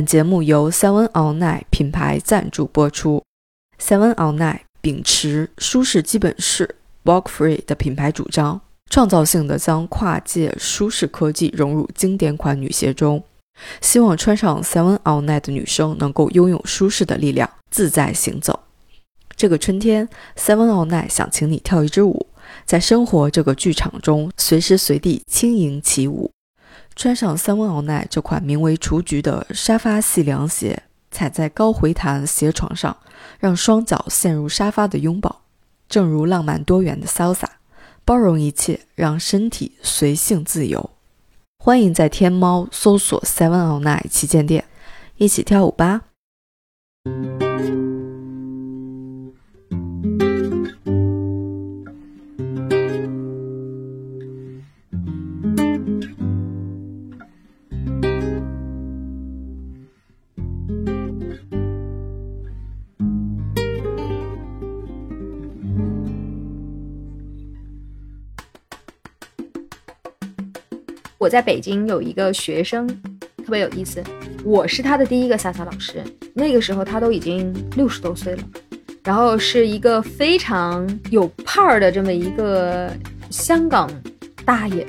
本节目由 Seven All Night 品牌赞助播出。Seven All Night 秉持舒适基本式 （Walk Free） 的品牌主张，创造性的将跨界舒适科技融入经典款女鞋中，希望穿上 Seven All Night 的女生能够拥有舒适的力量，自在行走。这个春天，Seven All Night 想请你跳一支舞，在生活这个剧场中，随时随地轻盈起舞。穿上三温奥奈这款名为“雏菊”的沙发系凉鞋，踩在高回弹鞋床上，让双脚陷入沙发的拥抱。正如浪漫多元的潇洒包容一切，让身体随性自由。欢迎在天猫搜索 Seven All Night 旗舰店，一起跳舞吧。我在北京有一个学生，特别有意思。我是他的第一个萨萨老师，那个时候他都已经六十多岁了，然后是一个非常有派儿的这么一个香港大爷。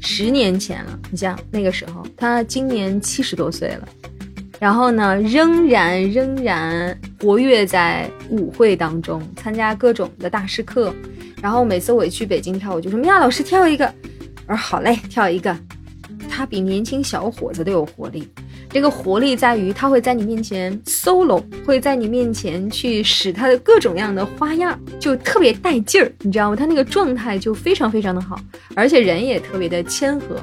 十年前了，你像那个时候，他今年七十多岁了，然后呢，仍然仍然活跃在舞会当中，参加各种的大师课。然后每次我一去北京跳，我就说米娅老师跳一个，我说好嘞，跳一个。他比年轻小伙子都有活力，这个活力在于他会在你面前 solo，会在你面前去使他的各种各样的花样，就特别带劲儿，你知道吗？他那个状态就非常非常的好，而且人也特别的谦和。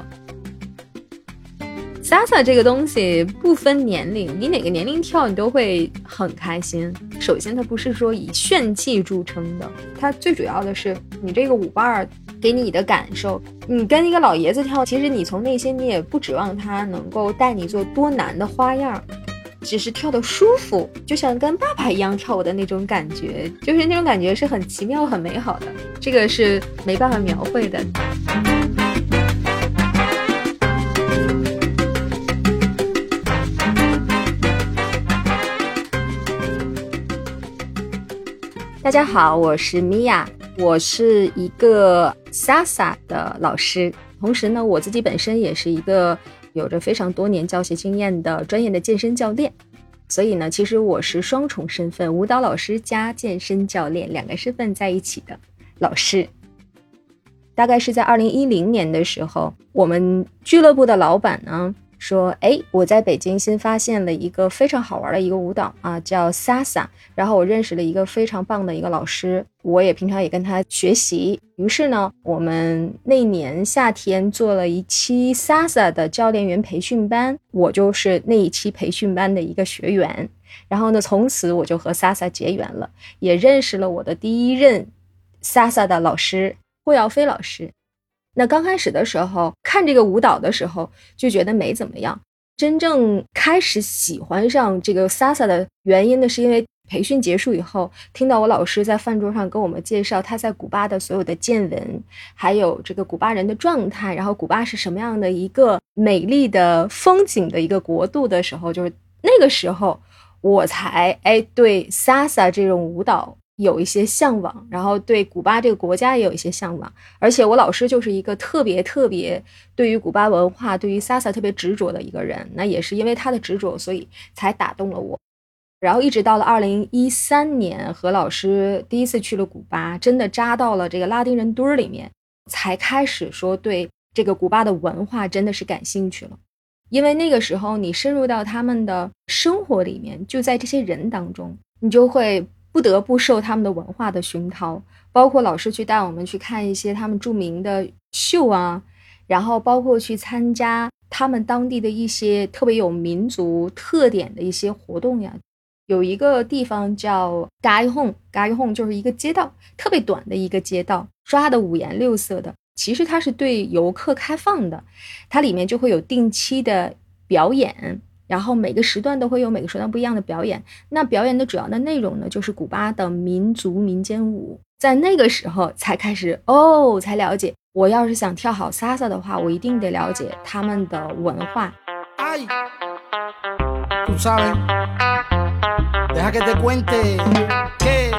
Salsa 这个东西不分年龄，你哪个年龄跳你都会很开心。首先，它不是说以炫技著称的，它最主要的是你这个舞伴儿给你的感受。你跟一个老爷子跳，其实你从内心你也不指望他能够带你做多难的花样，只是跳的舒服，就像跟爸爸一样跳舞的那种感觉，就是那种感觉是很奇妙、很美好的。这个是没办法描绘的。大家好，我是米娅，我是一个 Sasa 的老师，同时呢，我自己本身也是一个有着非常多年教学经验的专业的健身教练，所以呢，其实我是双重身份，舞蹈老师加健身教练两个身份在一起的老师。大概是在二零一零年的时候，我们俱乐部的老板呢。说，哎，我在北京新发现了一个非常好玩的一个舞蹈啊，叫 Sasa。然后我认识了一个非常棒的一个老师，我也平常也跟他学习。于是呢，我们那年夏天做了一期 Sasa 的教练员培训班，我就是那一期培训班的一个学员。然后呢，从此我就和 Sasa 结缘了，也认识了我的第一任 Sasa 的老师霍耀飞老师。那刚开始的时候看这个舞蹈的时候就觉得没怎么样，真正开始喜欢上这个 Sasa 的原因呢，是因为培训结束以后，听到我老师在饭桌上跟我们介绍他在古巴的所有的见闻，还有这个古巴人的状态，然后古巴是什么样的一个美丽的风景的一个国度的时候，就是那个时候我才哎对 Sasa 这种舞蹈。有一些向往，然后对古巴这个国家也有一些向往，而且我老师就是一个特别特别对于古巴文化、对于 Salsa 特别执着的一个人。那也是因为他的执着，所以才打动了我。然后一直到了二零一三年，何老师第一次去了古巴，真的扎到了这个拉丁人堆儿里面，才开始说对这个古巴的文化真的是感兴趣了。因为那个时候你深入到他们的生活里面，就在这些人当中，你就会。不得不受他们的文化的熏陶，包括老师去带我们去看一些他们著名的秀啊，然后包括去参加他们当地的一些特别有民族特点的一些活动呀。有一个地方叫 Gai Hong，Gai Hong 就是一个街道，特别短的一个街道，刷的五颜六色的。其实它是对游客开放的，它里面就会有定期的表演。然后每个时段都会有每个时段不一样的表演。那表演的主要的内容呢，就是古巴的民族民间舞。在那个时候才开始哦，才了解。我要是想跳好萨萨的话，我一定得了解他们的文化。Ay, tú sabes. Deja que te cuente que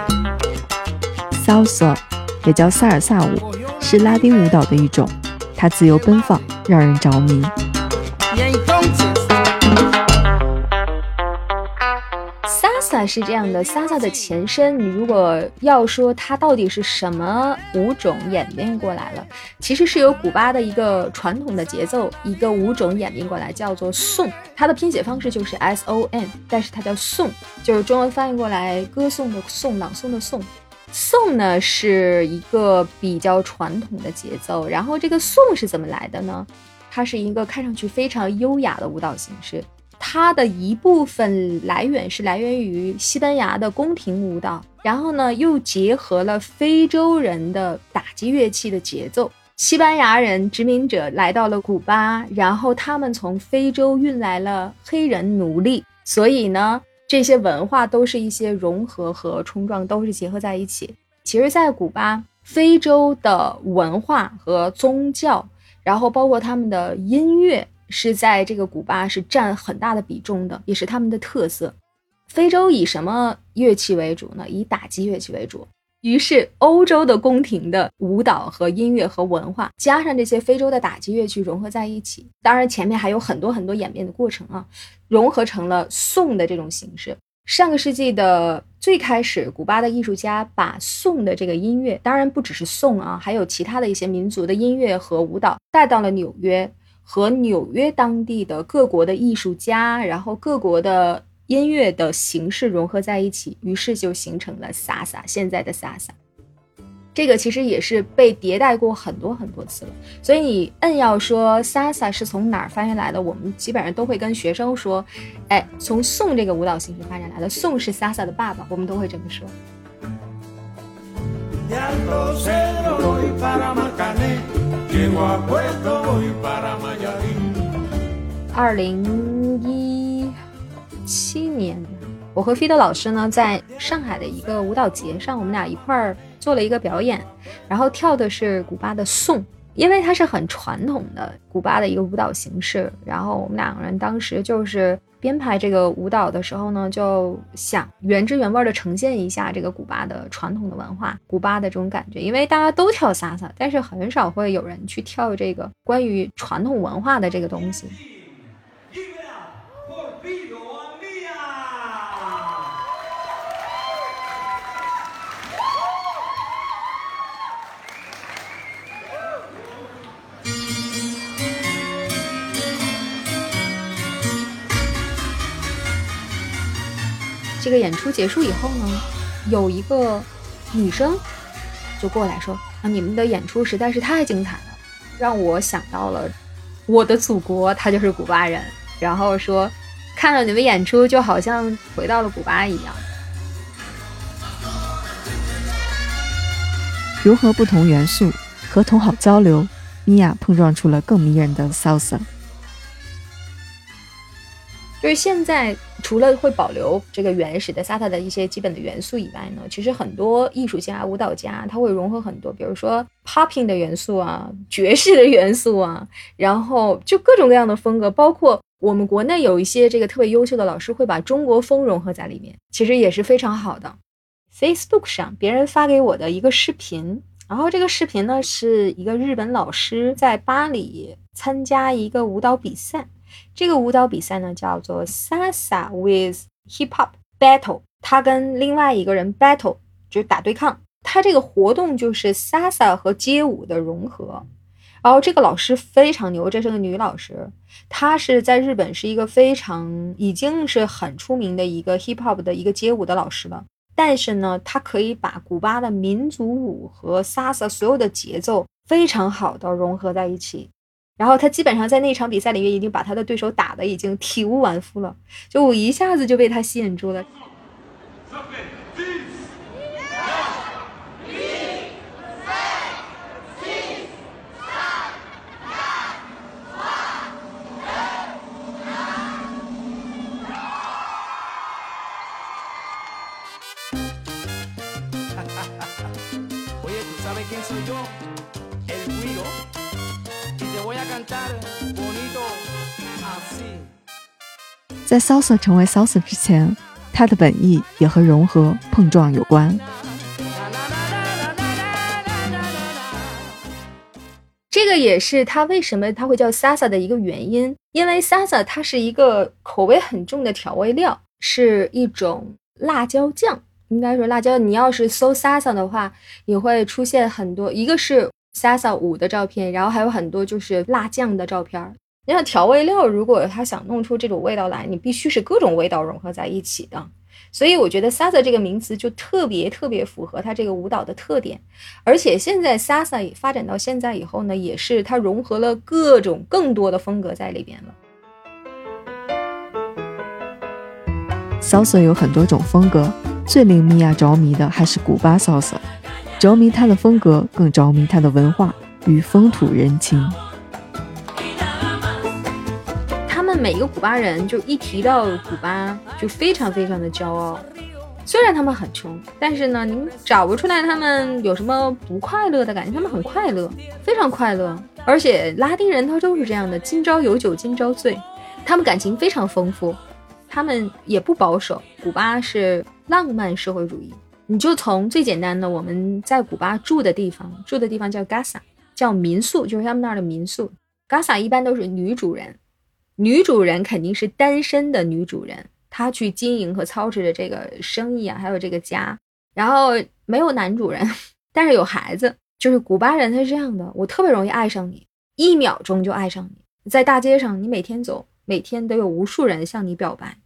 Salsa 也叫萨尔萨舞，是拉丁舞蹈的一种，它自由奔放，让人着迷。y entonces 是这样的，Sasa 的前身，你如果要说它到底是什么舞种演变过来了，其实是由古巴的一个传统的节奏一个舞种演变过来，叫做颂。它的拼写方式就是 S O N，但是它叫颂，就是中文翻译过来歌颂的颂，朗诵的颂。颂呢是一个比较传统的节奏，然后这个颂是怎么来的呢？它是一个看上去非常优雅的舞蹈形式。它的一部分来源是来源于西班牙的宫廷舞蹈，然后呢又结合了非洲人的打击乐器的节奏。西班牙人殖民者来到了古巴，然后他们从非洲运来了黑人奴隶，所以呢这些文化都是一些融合和冲撞，都是结合在一起。其实，在古巴，非洲的文化和宗教，然后包括他们的音乐。是在这个古巴是占很大的比重的，也是他们的特色。非洲以什么乐器为主呢？以打击乐器为主。于是欧洲的宫廷的舞蹈和音乐和文化，加上这些非洲的打击乐器融合在一起。当然前面还有很多很多演变的过程啊，融合成了颂的这种形式。上个世纪的最开始，古巴的艺术家把颂的这个音乐，当然不只是颂啊，还有其他的一些民族的音乐和舞蹈，带到了纽约。和纽约当地的各国的艺术家，然后各国的音乐的形式融合在一起，于是就形成了萨萨，现在的萨萨。这个其实也是被迭代过很多很多次了。所以你硬要说萨萨是从哪儿发展来的，我们基本上都会跟学生说，哎，从宋这个舞蹈形式发展来的，宋是萨萨的爸爸，我们都会这么说。二零一七年，我和菲德老师呢，在上海的一个舞蹈节上，我们俩一块儿做了一个表演，然后跳的是古巴的颂，因为它是很传统的古巴的一个舞蹈形式。然后我们两个人当时就是编排这个舞蹈的时候呢，就想原汁原味的呈现一下这个古巴的传统的文化，古巴的这种感觉。因为大家都跳萨萨，但是很少会有人去跳这个关于传统文化的这个东西。这个演出结束以后呢，有一个女生就过来说：“啊，你们的演出实在是太精彩了，让我想到了我的祖国，他就是古巴人。然后说，看了你们演出，就好像回到了古巴一样。”融合不同元素，和同好交流，米娅碰撞出了更迷人的 salsa。就是现在，除了会保留这个原始的萨塔的一些基本的元素以外呢，其实很多艺术家、舞蹈家他会融合很多，比如说 popping 的元素啊、爵士的元素啊，然后就各种各样的风格，包括我们国内有一些这个特别优秀的老师会把中国风融合在里面，其实也是非常好的。Facebook 上别人发给我的一个视频，然后这个视频呢是一个日本老师在巴黎参加一个舞蹈比赛。这个舞蹈比赛呢叫做 Sasa with Hip Hop Battle，他跟另外一个人 battle 就是打对抗。他这个活动就是 Sasa 和街舞的融合。然后这个老师非常牛，这是个女老师，她是在日本是一个非常已经是很出名的一个 Hip Hop 的一个街舞的老师了。但是呢，她可以把古巴的民族舞和 Sasa 所有的节奏非常好的融合在一起。然后他基本上在那场比赛里面已经把他的对手打的已经体无完肤了，就我一下子就被他吸引住了。Thank you. 在 salsa 成为 salsa 之前，它的本意也和融合碰撞有关。这个也是它为什么它会叫 salsa 的一个原因，因为 salsa 它是一个口味很重的调味料，是一种辣椒酱。应该说辣椒，你要是搜 salsa 的话，也会出现很多，一个是 Sasa 舞的照片，然后还有很多就是辣酱的照片。你看调味料，如果他想弄出这种味道来，你必须是各种味道融合在一起的。所以我觉得 Sasa 这个名词就特别特别符合它这个舞蹈的特点。而且现在 Sasa 发展到现在以后呢，也是它融合了各种更多的风格在里边了。salsa 有很多种风格，最令米娅着迷的还是古巴 salsa，着迷他的风格，更着迷他的文化与风土人情。他们每一个古巴人就一提到古巴就非常非常的骄傲，虽然他们很穷，但是呢，您找不出来他们有什么不快乐的感觉，他们很快乐，非常快乐。而且拉丁人他都是这样的，今朝有酒今朝醉，他们感情非常丰富，他们也不保守。古巴是浪漫社会主义，你就从最简单的我们在古巴住的地方，住的地方叫 Gasa，叫民宿，就是他们那儿的民宿。Gasa 一般都是女主人。女主人肯定是单身的女主人，她去经营和操持着这个生意啊，还有这个家。然后没有男主人，但是有孩子。就是古巴人他是这样的，我特别容易爱上你，一秒钟就爱上你。在大街上，你每天走，每天都有无数人向你表白，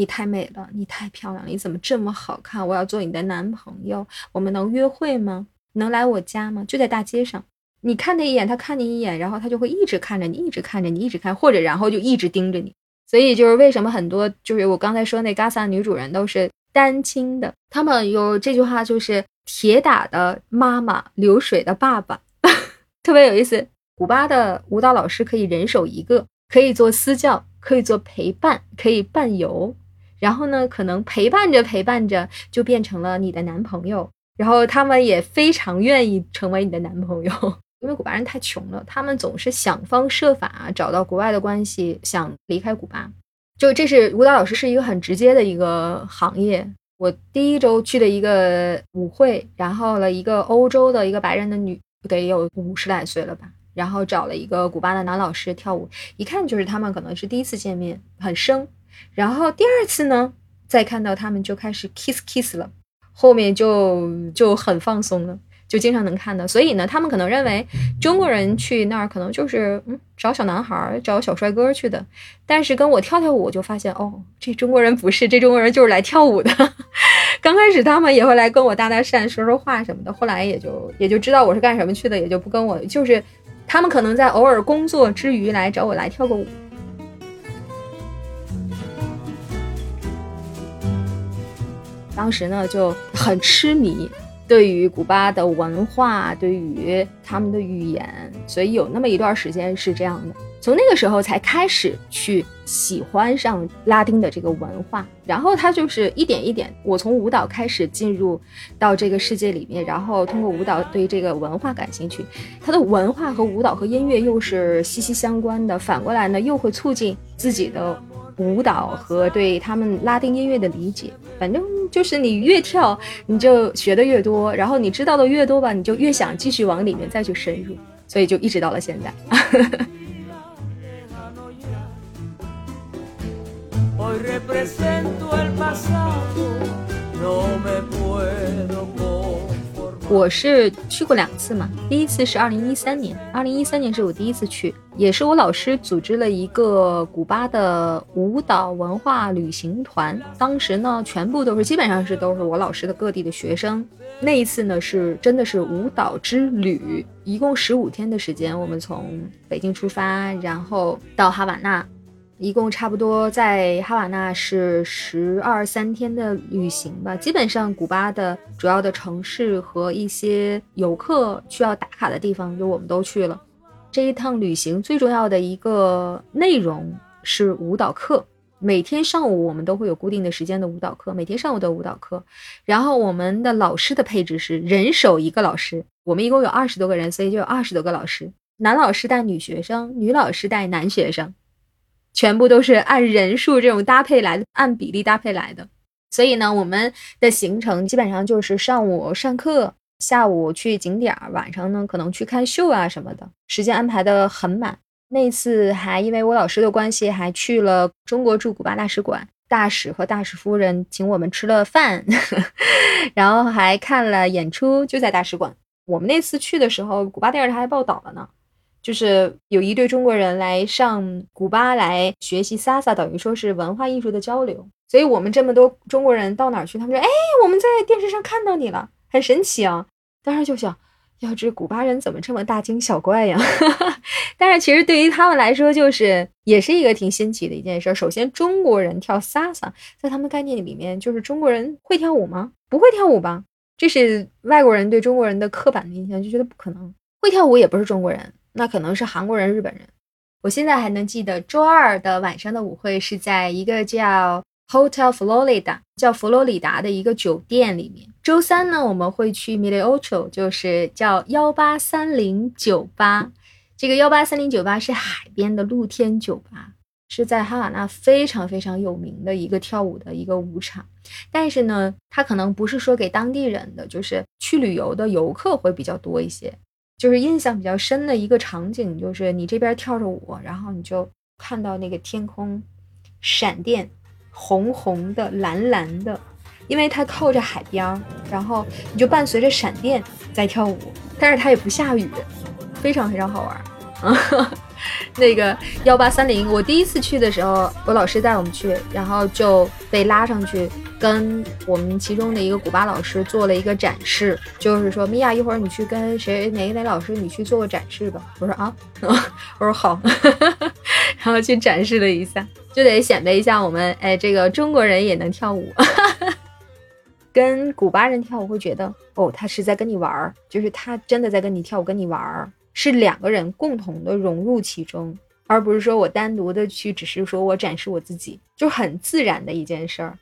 你太美了，你太漂亮了，你怎么这么好看？我要做你的男朋友，我们能约会吗？能来我家吗？就在大街上。你看他一眼，他看你一眼，然后他就会一直看着你，一直看着你，一直看，或者然后就一直盯着你。所以就是为什么很多就是我刚才说那 Gasa 女主人都是单亲的，他们有这句话就是铁打的妈妈，流水的爸爸，特别有意思。古巴的舞蹈老师可以人手一个，可以做私教，可以做陪伴，可以伴游，然后呢，可能陪伴着陪伴着就变成了你的男朋友，然后他们也非常愿意成为你的男朋友。因为古巴人太穷了，他们总是想方设法找到国外的关系，想离开古巴。就这是舞蹈老师是一个很直接的一个行业。我第一周去的一个舞会，然后了一个欧洲的一个白人的女，得有五十来岁了吧，然后找了一个古巴的男老师跳舞，一看就是他们可能是第一次见面，很生。然后第二次呢，再看到他们就开始 kiss kiss 了，后面就就很放松了。就经常能看到，所以呢，他们可能认为中国人去那儿可能就是嗯找小男孩、找小帅哥去的。但是跟我跳跳舞，就发现哦，这中国人不是，这中国人就是来跳舞的。刚开始他们也会来跟我搭搭讪、说说话什么的，后来也就也就知道我是干什么去的，也就不跟我。就是他们可能在偶尔工作之余来找我来跳个舞。当时呢就很痴迷。对于古巴的文化，对于他们的语言，所以有那么一段时间是这样的。从那个时候才开始去喜欢上拉丁的这个文化，然后他就是一点一点，我从舞蹈开始进入到这个世界里面，然后通过舞蹈对这个文化感兴趣。他的文化和舞蹈和音乐又是息息相关的，反过来呢又会促进自己的。舞蹈和对他们拉丁音乐的理解，反正就是你越跳，你就学的越多，然后你知道的越多吧，你就越想继续往里面再去深入，所以就一直到了现在。我是去过两次嘛，第一次是二零一三年，二零一三年是我第一次去，也是我老师组织了一个古巴的舞蹈文化旅行团，当时呢全部都是基本上是都是我老师的各地的学生，那一次呢是真的是舞蹈之旅，一共十五天的时间，我们从北京出发，然后到哈瓦那。一共差不多在哈瓦那是十二三天的旅行吧，基本上古巴的主要的城市和一些游客需要打卡的地方，就我们都去了。这一趟旅行最重要的一个内容是舞蹈课，每天上午我们都会有固定的时间的舞蹈课，每天上午的舞蹈课。然后我们的老师的配置是人手一个老师，我们一共有二十多个人，所以就有二十多个老师，男老师带女学生，女老师带男学生。全部都是按人数这种搭配来，按比例搭配来的。所以呢，我们的行程基本上就是上午上课，下午去景点儿，晚上呢可能去看秀啊什么的，时间安排的很满。那次还因为我老师的关系，还去了中国驻古巴大使馆，大使和大使夫人请我们吃了饭，然后还看了演出，就在大使馆。我们那次去的时候，古巴电视台还报道了呢。就是有一对中国人来上古巴来学习 Sasa，等于说是文化艺术的交流。所以我们这么多中国人到哪儿去，他们说：“哎，我们在电视上看到你了，很神奇啊！”当时就想，要这古巴人怎么这么大惊小怪呀？但是其实对于他们来说，就是也是一个挺新奇的一件事。首先，中国人跳 Sasa，在他们概念里面，就是中国人会跳舞吗？不会跳舞吧？这是外国人对中国人的刻板印象，就觉得不可能会跳舞，也不是中国人。那可能是韩国人、日本人。我现在还能记得，周二的晚上的舞会是在一个叫 Hotel Florida，叫佛罗里达的一个酒店里面。周三呢，我们会去 Mille Ocho，就是叫幺八三零酒吧。这个幺八三零酒吧是海边的露天酒吧，是在哈瓦那非常非常有名的一个跳舞的一个舞场。但是呢，它可能不是说给当地人的，就是去旅游的游客会比较多一些。就是印象比较深的一个场景，就是你这边跳着舞，然后你就看到那个天空闪电，红红的、蓝蓝的，因为它靠着海边儿，然后你就伴随着闪电在跳舞，但是它也不下雨，非常非常好玩。那个幺八三零，我第一次去的时候，我老师带我们去，然后就被拉上去，跟我们其中的一个古巴老师做了一个展示，就是说，米娅，一会儿你去跟谁哪哪老师，你去做个展示吧。我说啊，我说好，然后去展示了一下，就得显摆一下我们，哎，这个中国人也能跳舞，跟古巴人跳舞会觉得，哦，他是在跟你玩儿，就是他真的在跟你跳舞，跟你玩儿。是两个人共同的融入其中，而不是说我单独的去，只是说我展示我自己，就很自然的一件事儿。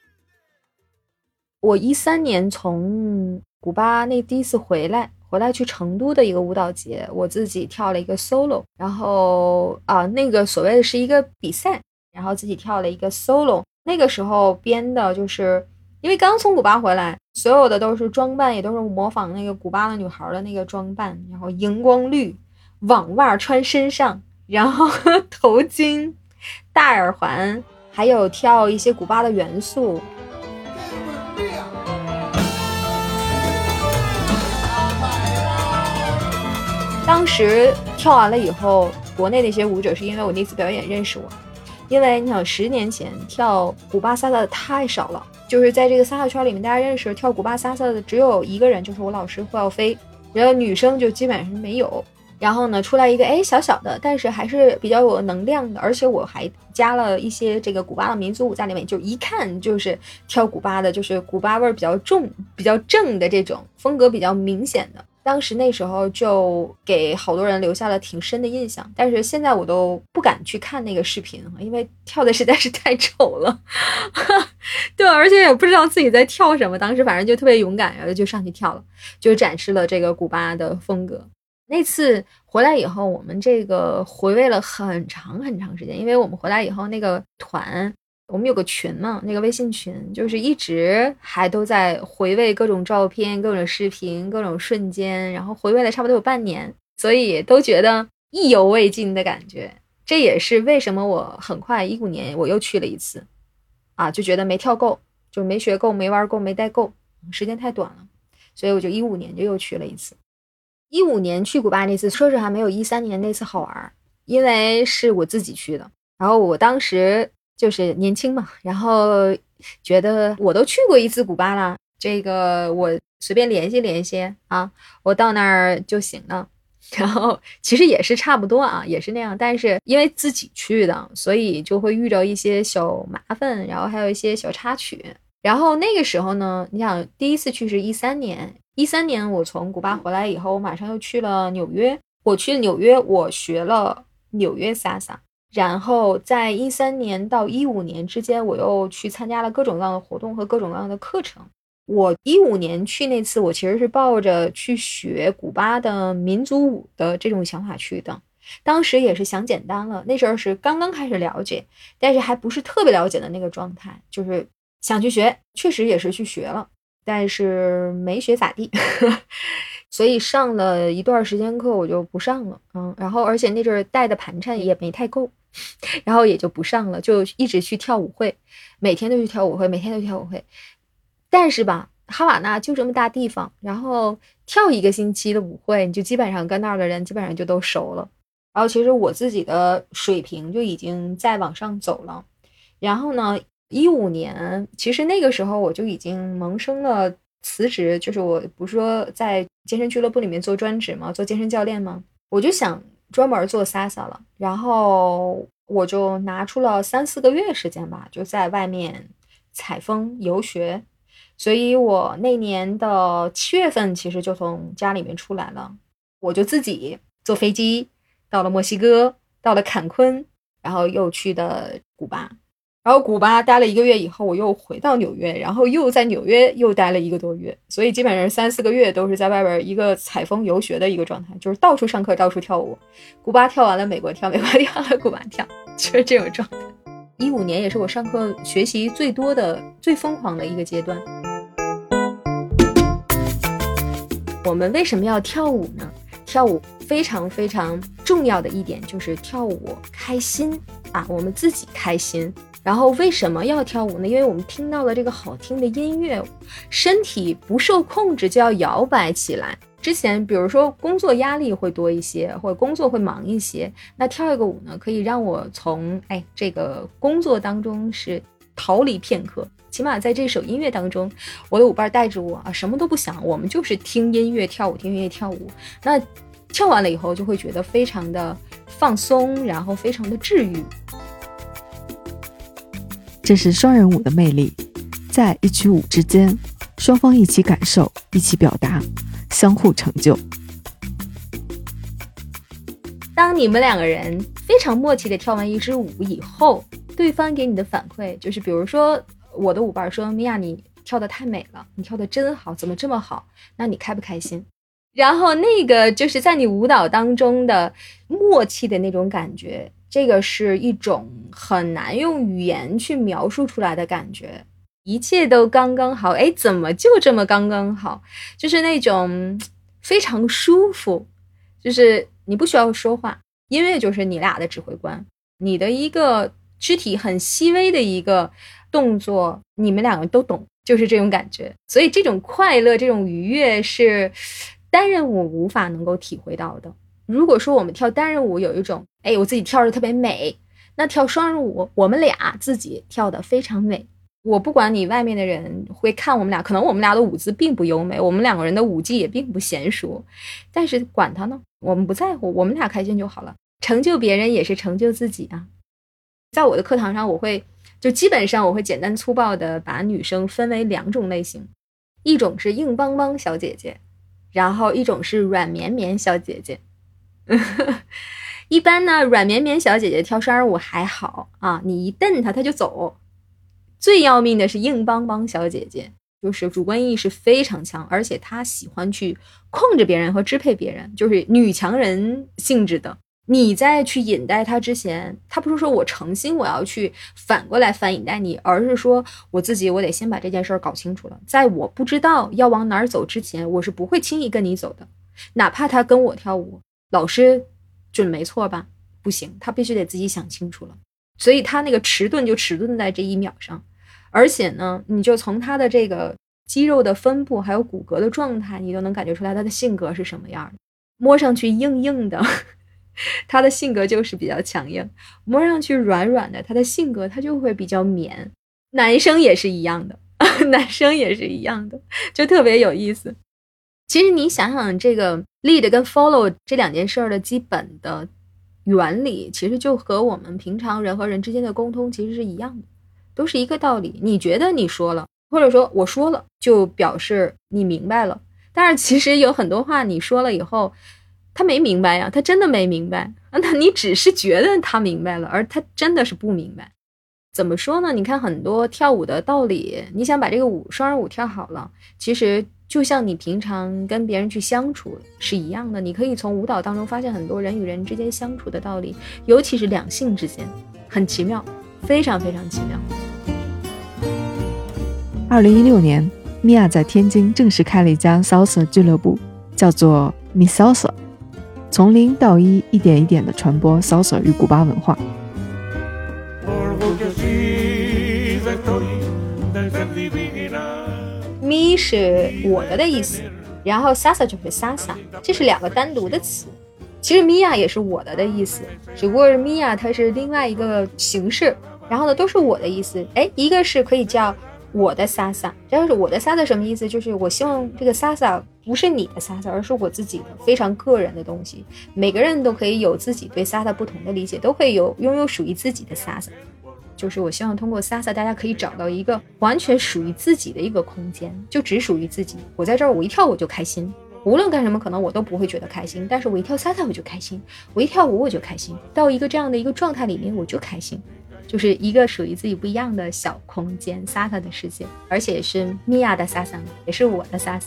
我一三年从古巴那第一次回来，回来去成都的一个舞蹈节，我自己跳了一个 solo，然后啊，那个所谓的是一个比赛，然后自己跳了一个 solo。那个时候编的就是因为刚从古巴回来，所有的都是装扮，也都是模仿那个古巴的女孩的那个装扮，然后荧光绿。网袜穿身上，然后 头巾、大耳环，还有跳一些古巴的元素。当时跳完了以后，国内那些舞者是因为我那次表演认识我，因为你想十年前跳古巴萨萨的太少了，就是在这个萨萨圈里面，大家认识跳古巴萨萨的只有一个人，就是我老师霍耀飞，然后女生就基本上没有。然后呢，出来一个哎小小的，但是还是比较有能量的，而且我还加了一些这个古巴的民族舞在里面，就一看就是跳古巴的，就是古巴味儿比较重、比较正的这种风格比较明显的。当时那时候就给好多人留下了挺深的印象，但是现在我都不敢去看那个视频，因为跳的实在是太丑了。对，而且也不知道自己在跳什么，当时反正就特别勇敢，然后就上去跳了，就展示了这个古巴的风格。那次回来以后，我们这个回味了很长很长时间，因为我们回来以后，那个团我们有个群嘛，那个微信群就是一直还都在回味各种照片、各种视频、各种瞬间，然后回味了差不多有半年，所以都觉得意犹未尽的感觉。这也是为什么我很快一五年我又去了一次，啊，就觉得没跳够，就没学够、没玩够、没带够，时间太短了，所以我就一五年就又去了一次。一五年去古巴那次，说实话没有一三年那次好玩，因为是我自己去的。然后我当时就是年轻嘛，然后觉得我都去过一次古巴了，这个我随便联系联系啊，我到那儿就行了。然后其实也是差不多啊，也是那样。但是因为自己去的，所以就会遇到一些小麻烦，然后还有一些小插曲。然后那个时候呢，你想第一次去是一三年。一三年我从古巴回来以后，我马上又去了纽约。我去纽约，我学了纽约 Salsa。然后在一三年到一五年之间，我又去参加了各种各样的活动和各种各样的课程。我一五年去那次，我其实是抱着去学古巴的民族舞的这种想法去的。当时也是想简单了，那时候是刚刚开始了解，但是还不是特别了解的那个状态，就是想去学，确实也是去学了，但是没学咋地，所以上了一段时间课我就不上了，嗯，然后而且那阵儿带的盘缠也没太够，然后也就不上了，就一直去跳舞会，每天都去跳舞会，每天都去跳舞会，但是吧。哈瓦那就这么大地方，然后跳一个星期的舞会，你就基本上跟那儿的人基本上就都熟了。然后其实我自己的水平就已经在往上走了。然后呢，一五年其实那个时候我就已经萌生了辞职，就是我不是说在健身俱乐部里面做专职嘛，做健身教练嘛，我就想专门做 Sasa 了。然后我就拿出了三四个月时间吧，就在外面采风游学。所以我那年的七月份，其实就从家里面出来了，我就自己坐飞机到了墨西哥，到了坎昆，然后又去的古巴，然后古巴待了一个月以后，我又回到纽约，然后又在纽约又待了一个多月，所以基本上三四个月都是在外边一个采风游学的一个状态，就是到处上课，到处跳舞，古巴跳完了，美国跳，美国跳了，古巴跳，就是这种状态。一五年也是我上课学习最多的、最疯狂的一个阶段。我们为什么要跳舞呢？跳舞非常非常重要的一点就是跳舞开心啊，我们自己开心。然后为什么要跳舞呢？因为我们听到了这个好听的音乐，身体不受控制就要摇摆起来。之前比如说工作压力会多一些，或者工作会忙一些，那跳一个舞呢，可以让我从哎这个工作当中是逃离片刻。起码在这首音乐当中，我的舞伴带着我啊，什么都不想，我们就是听音乐跳舞，听音乐跳舞。那跳完了以后，就会觉得非常的放松，然后非常的治愈。这是双人舞的魅力，在一曲舞之间，双方一起感受，一起表达，相互成就。当你们两个人非常默契的跳完一支舞以后，对方给你的反馈就是，比如说。我的舞伴说：“米娅，你跳的太美了，你跳的真好，怎么这么好？那你开不开心？”然后那个就是在你舞蹈当中的默契的那种感觉，这个是一种很难用语言去描述出来的感觉，一切都刚刚好。哎，怎么就这么刚刚好？就是那种非常舒服，就是你不需要说话，音乐就是你俩的指挥官，你的一个肢体很细微的一个。动作，你们两个都懂，就是这种感觉。所以这种快乐、这种愉悦是单人舞无法能够体会到的。如果说我们跳单人舞有一种，哎，我自己跳着特别美，那跳双人舞，我们俩自己跳的非常美。我不管你外面的人会看我们俩，可能我们俩的舞姿并不优美，我们两个人的舞技也并不娴熟，但是管他呢，我们不在乎，我们俩开心就好了。成就别人也是成就自己啊。在我的课堂上，我会。就基本上我会简单粗暴的把女生分为两种类型，一种是硬邦邦小姐姐，然后一种是软绵绵小姐姐。一般呢，软绵绵小姐姐跳双人舞还好啊，你一瞪她她就走。最要命的是硬邦邦小姐姐，就是主观意识非常强，而且她喜欢去控制别人和支配别人，就是女强人性质的。你在去引带他之前，他不是说我诚心我要去反过来反引带你，而是说我自己我得先把这件事儿搞清楚了。在我不知道要往哪儿走之前，我是不会轻易跟你走的，哪怕他跟我跳舞，老师准没错吧？不行，他必须得自己想清楚了。所以他那个迟钝就迟钝在这一秒上，而且呢，你就从他的这个肌肉的分布还有骨骼的状态，你都能感觉出来他的性格是什么样的，摸上去硬硬的。他的性格就是比较强硬，摸上去软软的，他的性格他就会比较绵。男生也是一样的，男生也是一样的，就特别有意思。其实你想想，这个 lead 跟 follow 这两件事儿的基本的原理，其实就和我们平常人和人之间的沟通其实是一样的，都是一个道理。你觉得你说了，或者说我说了，就表示你明白了，但是其实有很多话你说了以后。他没明白呀，他真的没明白。那你只是觉得他明白了，而他真的是不明白。怎么说呢？你看很多跳舞的道理，你想把这个舞双人舞跳好了，其实就像你平常跟别人去相处是一样的，你可以从舞蹈当中发现很多人与人之间相处的道理，尤其是两性之间，很奇妙，非常非常奇妙。二零一六年，米娅在天津正式开了一家 salsa 俱乐部，叫做 Mi Salsa，从零到一，一点一点的传播 salsa 与古巴文化。porque así estoy de ser divina. 咪是我的的意思，然后 sasa 就是 sasa，这是两个单独的词。其实 Mia 也是我的的意思，只不过是 Mia 它是另外一个形式，然后呢都是我的意思。哎，一个是可以叫我的 sasa，然后是我的 sasa 什么意思？就是我希望这个 sasa 不是你的 sasa，而是我自己的非常个人的东西。每个人都可以有自己对 sasa 不同的理解，都会有拥有属于自己的 sasa。就是我希望通过 Sasa，大家可以找到一个完全属于自己的一个空间，就只属于自己。我在这儿，我一跳我就开心，无论干什么可能我都不会觉得开心，但是我一跳 Sasa 我就开心，我一跳舞我就开心，到一个这样的一个状态里面我就开心，就是一个属于自己不一样的小空间，Sasa 的世界，而且是米娅的 Sasa，也是我的 Sasa，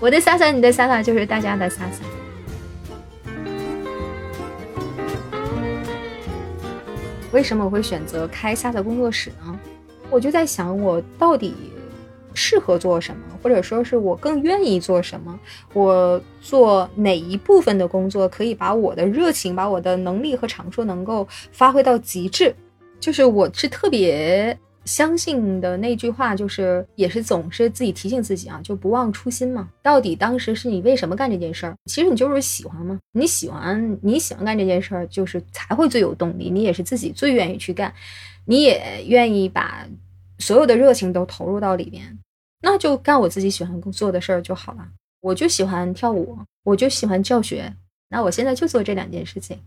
我的 Sasa，你的 Sasa 就是大家的 Sasa。为什么我会选择开 Sasa 工作室呢？我就在想，我到底适合做什么，或者说是我更愿意做什么？我做哪一部分的工作可以把我的热情、把我的能力和长处能够发挥到极致？就是我是特别相信的那句话，就是也是总是自己提醒自己啊，就不忘初心嘛。到底当时是你为什么干这件事儿？其实你就是喜欢嘛。你喜欢你喜欢干这件事儿，就是才会最有动力。你也是自己最愿意去干，你也愿意把所有的热情都投入到里面，那就干我自己喜欢做的事儿就好了。我就喜欢跳舞，我就喜欢教学，那我现在就做这两件事情。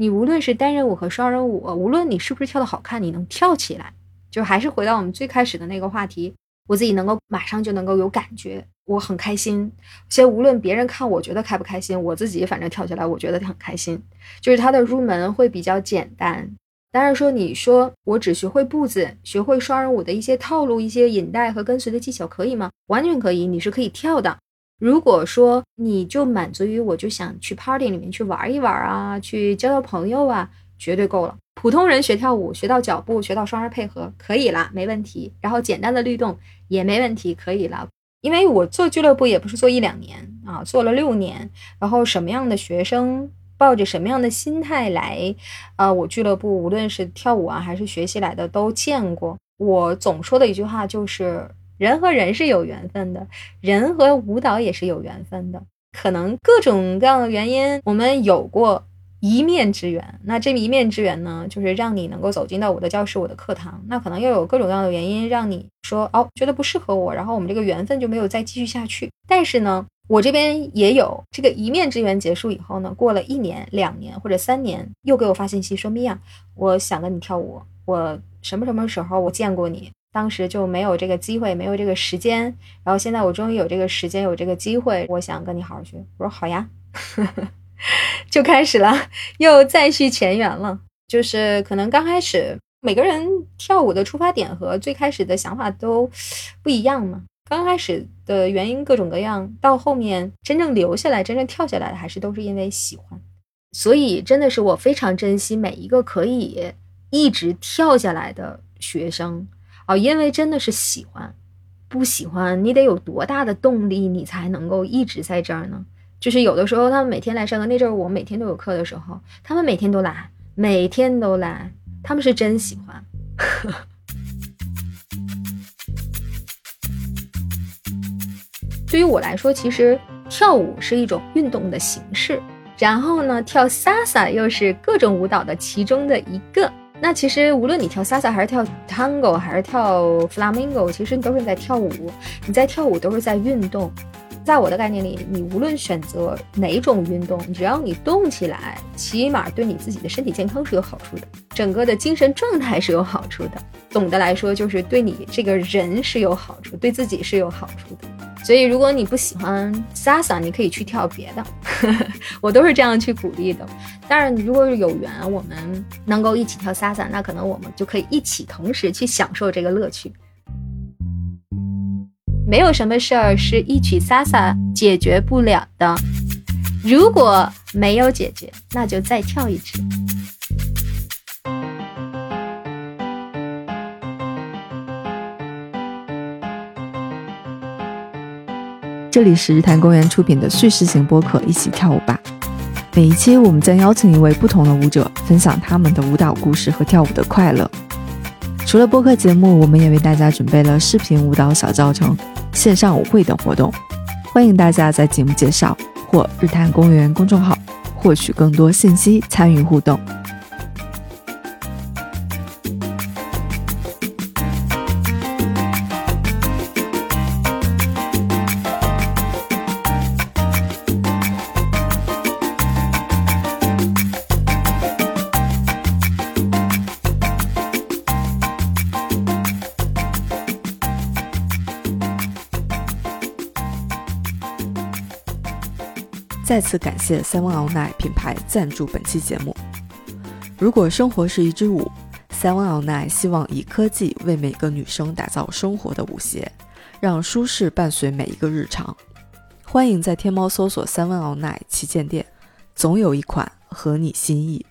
你无论是单人舞和双人舞，无论你是不是跳的好看，你能跳起来。就还是回到我们最开始的那个话题，我自己能够马上就能够有感觉，我很开心。先无论别人看我觉得开不开心，我自己反正跳起来我觉得很开心。就是它的入门会比较简单。当然说你说我只学会步子，学会双人舞的一些套路、一些引带和跟随的技巧可以吗？完全可以，你是可以跳的。如果说你就满足于我就想去 party 里面去玩一玩啊，去交交朋友啊，绝对够了。普通人学跳舞，学到脚步，学到双人配合，可以啦，没问题。然后简单的律动也没问题，可以了。因为我做俱乐部也不是做一两年啊，做了六年。然后什么样的学生，抱着什么样的心态来，啊，我俱乐部无论是跳舞啊还是学习来的都见过。我总说的一句话就是，人和人是有缘分的，人和舞蹈也是有缘分的。可能各种各样的原因，我们有过。一面之缘，那这一面之缘呢，就是让你能够走进到我的教室、我的课堂。那可能又有各种各样的原因，让你说哦，觉得不适合我，然后我们这个缘分就没有再继续下去。但是呢，我这边也有这个一面之缘结束以后呢，过了一年、两年或者三年，又给我发信息说：“米娅，我想跟你跳舞，我什么什么时候我见过你，当时就没有这个机会，没有这个时间，然后现在我终于有这个时间，有这个机会，我想跟你好好学。”我说：“好呀。”就开始了，又再续前缘了。就是可能刚开始每个人跳舞的出发点和最开始的想法都不一样嘛。刚开始的原因各种各样，到后面真正留下来、真正跳下来的，还是都是因为喜欢。所以真的是我非常珍惜每一个可以一直跳下来的学生啊，因为真的是喜欢。不喜欢，你得有多大的动力，你才能够一直在这儿呢？就是有的时候，他们每天来上课，那阵儿我每天都有课的时候，他们每天都来，每天都来，他们是真喜欢。对于我来说，其实跳舞是一种运动的形式，然后呢，跳 Sasa 又是各种舞蹈的其中的一个。那其实无论你跳 salsa 还是跳 tango 还是跳 flamingo，其实你都是在跳舞，你在跳舞都是在运动。在我的概念里，你无论选择哪种运动，只要你动起来，起码对你自己的身体健康是有好处的，整个的精神状态是有好处的。总的来说，就是对你这个人是有好处，对自己是有好处的。所以，如果你不喜欢 salsa，你可以去跳别的，我都是这样去鼓励的。当然，如果是有缘，我们能够一起跳 salsa，那可能我们就可以一起同时去享受这个乐趣。没有什么事儿是一曲 Sasa 解决不了的。如果没有解决，那就再跳一支。这里是日坛公园出品的叙事型播客《一起跳舞吧》。每一期我们将邀请一位不同的舞者，分享他们的舞蹈故事和跳舞的快乐。除了播客节目，我们也为大家准备了视频舞蹈小教程、线上舞会等活动，欢迎大家在节目介绍或日坛公园公众号获取更多信息，参与互动。再次感谢 Seven All Night 品牌赞助本期节目。如果生活是一支舞，Seven All Night 希望以科技为每个女生打造生活的舞鞋，让舒适伴随每一个日常。欢迎在天猫搜索 Seven All Night 旗舰店，总有一款合你心意。